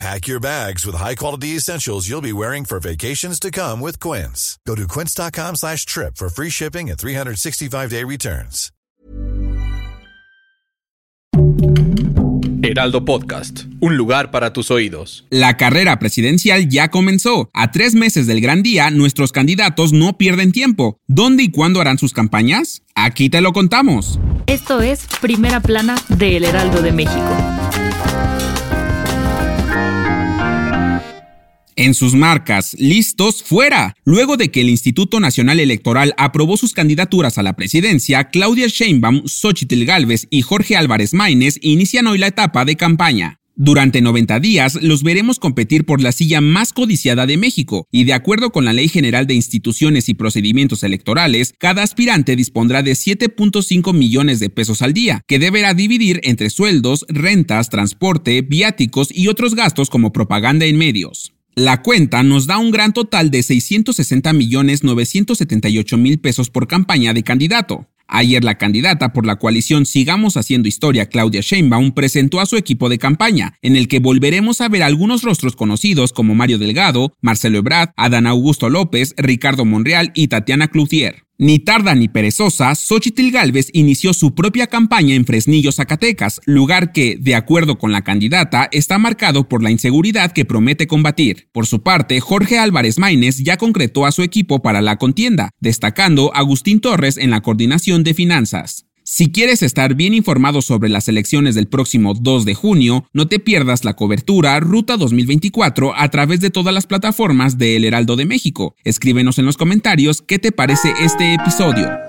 Pack your bags with high-quality essentials you'll be wearing for vacations to come with Quince. Go to quince.com slash trip for free shipping and 365-day returns. Heraldo Podcast, un lugar para tus oídos. La carrera presidencial ya comenzó. A tres meses del gran día, nuestros candidatos no pierden tiempo. ¿Dónde y cuándo harán sus campañas? Aquí te lo contamos. Esto es Primera Plana de El Heraldo de México. En sus marcas, listos, fuera. Luego de que el Instituto Nacional Electoral aprobó sus candidaturas a la presidencia, Claudia Sheinbaum, Xochitl Galvez y Jorge Álvarez Maínez inician hoy la etapa de campaña. Durante 90 días los veremos competir por la silla más codiciada de México y de acuerdo con la Ley General de Instituciones y Procedimientos Electorales, cada aspirante dispondrá de 7.5 millones de pesos al día, que deberá dividir entre sueldos, rentas, transporte, viáticos y otros gastos como propaganda en medios. La cuenta nos da un gran total de 660 millones 978 mil pesos por campaña de candidato. Ayer la candidata por la coalición Sigamos Haciendo Historia, Claudia Sheinbaum, presentó a su equipo de campaña, en el que volveremos a ver algunos rostros conocidos como Mario Delgado, Marcelo Ebrard, Adán Augusto López, Ricardo Monreal y Tatiana Cloutier. Ni tarda ni perezosa, Xochitl Galvez inició su propia campaña en Fresnillo, Zacatecas, lugar que, de acuerdo con la candidata, está marcado por la inseguridad que promete combatir. Por su parte, Jorge Álvarez Maínez ya concretó a su equipo para la contienda, destacando a Agustín Torres en la coordinación de finanzas. Si quieres estar bien informado sobre las elecciones del próximo 2 de junio, no te pierdas la cobertura Ruta 2024 a través de todas las plataformas de El Heraldo de México. Escríbenos en los comentarios qué te parece este episodio.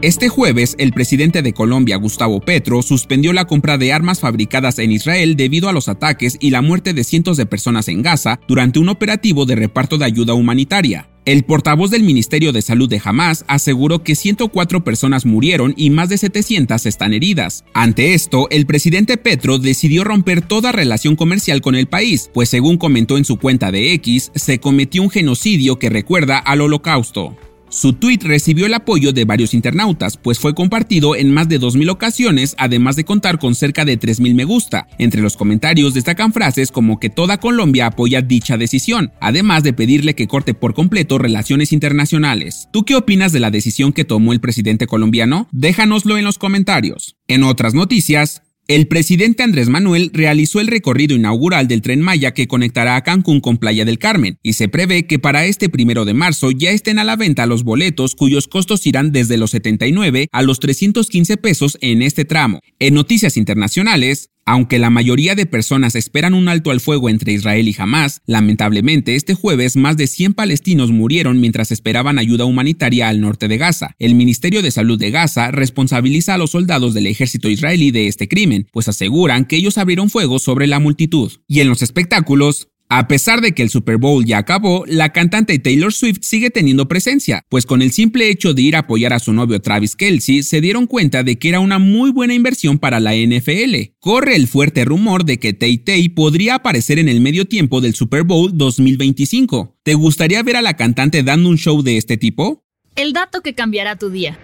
Este jueves, el presidente de Colombia, Gustavo Petro, suspendió la compra de armas fabricadas en Israel debido a los ataques y la muerte de cientos de personas en Gaza durante un operativo de reparto de ayuda humanitaria. El portavoz del Ministerio de Salud de Hamas aseguró que 104 personas murieron y más de 700 están heridas. Ante esto, el presidente Petro decidió romper toda relación comercial con el país, pues según comentó en su cuenta de X, se cometió un genocidio que recuerda al holocausto. Su tweet recibió el apoyo de varios internautas, pues fue compartido en más de 2.000 ocasiones, además de contar con cerca de 3.000 me gusta. Entre los comentarios destacan frases como que toda Colombia apoya dicha decisión, además de pedirle que corte por completo relaciones internacionales. ¿Tú qué opinas de la decisión que tomó el presidente colombiano? Déjanoslo en los comentarios. En otras noticias, el presidente Andrés Manuel realizó el recorrido inaugural del tren Maya que conectará a Cancún con Playa del Carmen y se prevé que para este primero de marzo ya estén a la venta los boletos cuyos costos irán desde los 79 a los 315 pesos en este tramo. En noticias internacionales, aunque la mayoría de personas esperan un alto al fuego entre Israel y Hamas, lamentablemente este jueves más de 100 palestinos murieron mientras esperaban ayuda humanitaria al norte de Gaza. El Ministerio de Salud de Gaza responsabiliza a los soldados del ejército israelí de este crimen, pues aseguran que ellos abrieron fuego sobre la multitud. Y en los espectáculos, a pesar de que el Super Bowl ya acabó, la cantante Taylor Swift sigue teniendo presencia, pues con el simple hecho de ir a apoyar a su novio Travis Kelsey, se dieron cuenta de que era una muy buena inversión para la NFL. Corre el fuerte rumor de que Tay Tay podría aparecer en el medio tiempo del Super Bowl 2025. ¿Te gustaría ver a la cantante dando un show de este tipo? El dato que cambiará tu día.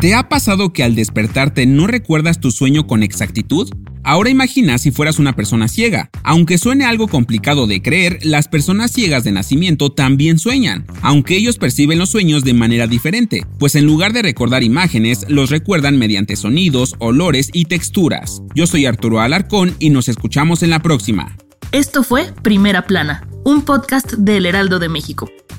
¿Te ha pasado que al despertarte no recuerdas tu sueño con exactitud? Ahora imagina si fueras una persona ciega. Aunque suene algo complicado de creer, las personas ciegas de nacimiento también sueñan, aunque ellos perciben los sueños de manera diferente, pues en lugar de recordar imágenes, los recuerdan mediante sonidos, olores y texturas. Yo soy Arturo Alarcón y nos escuchamos en la próxima. Esto fue Primera Plana, un podcast del Heraldo de México.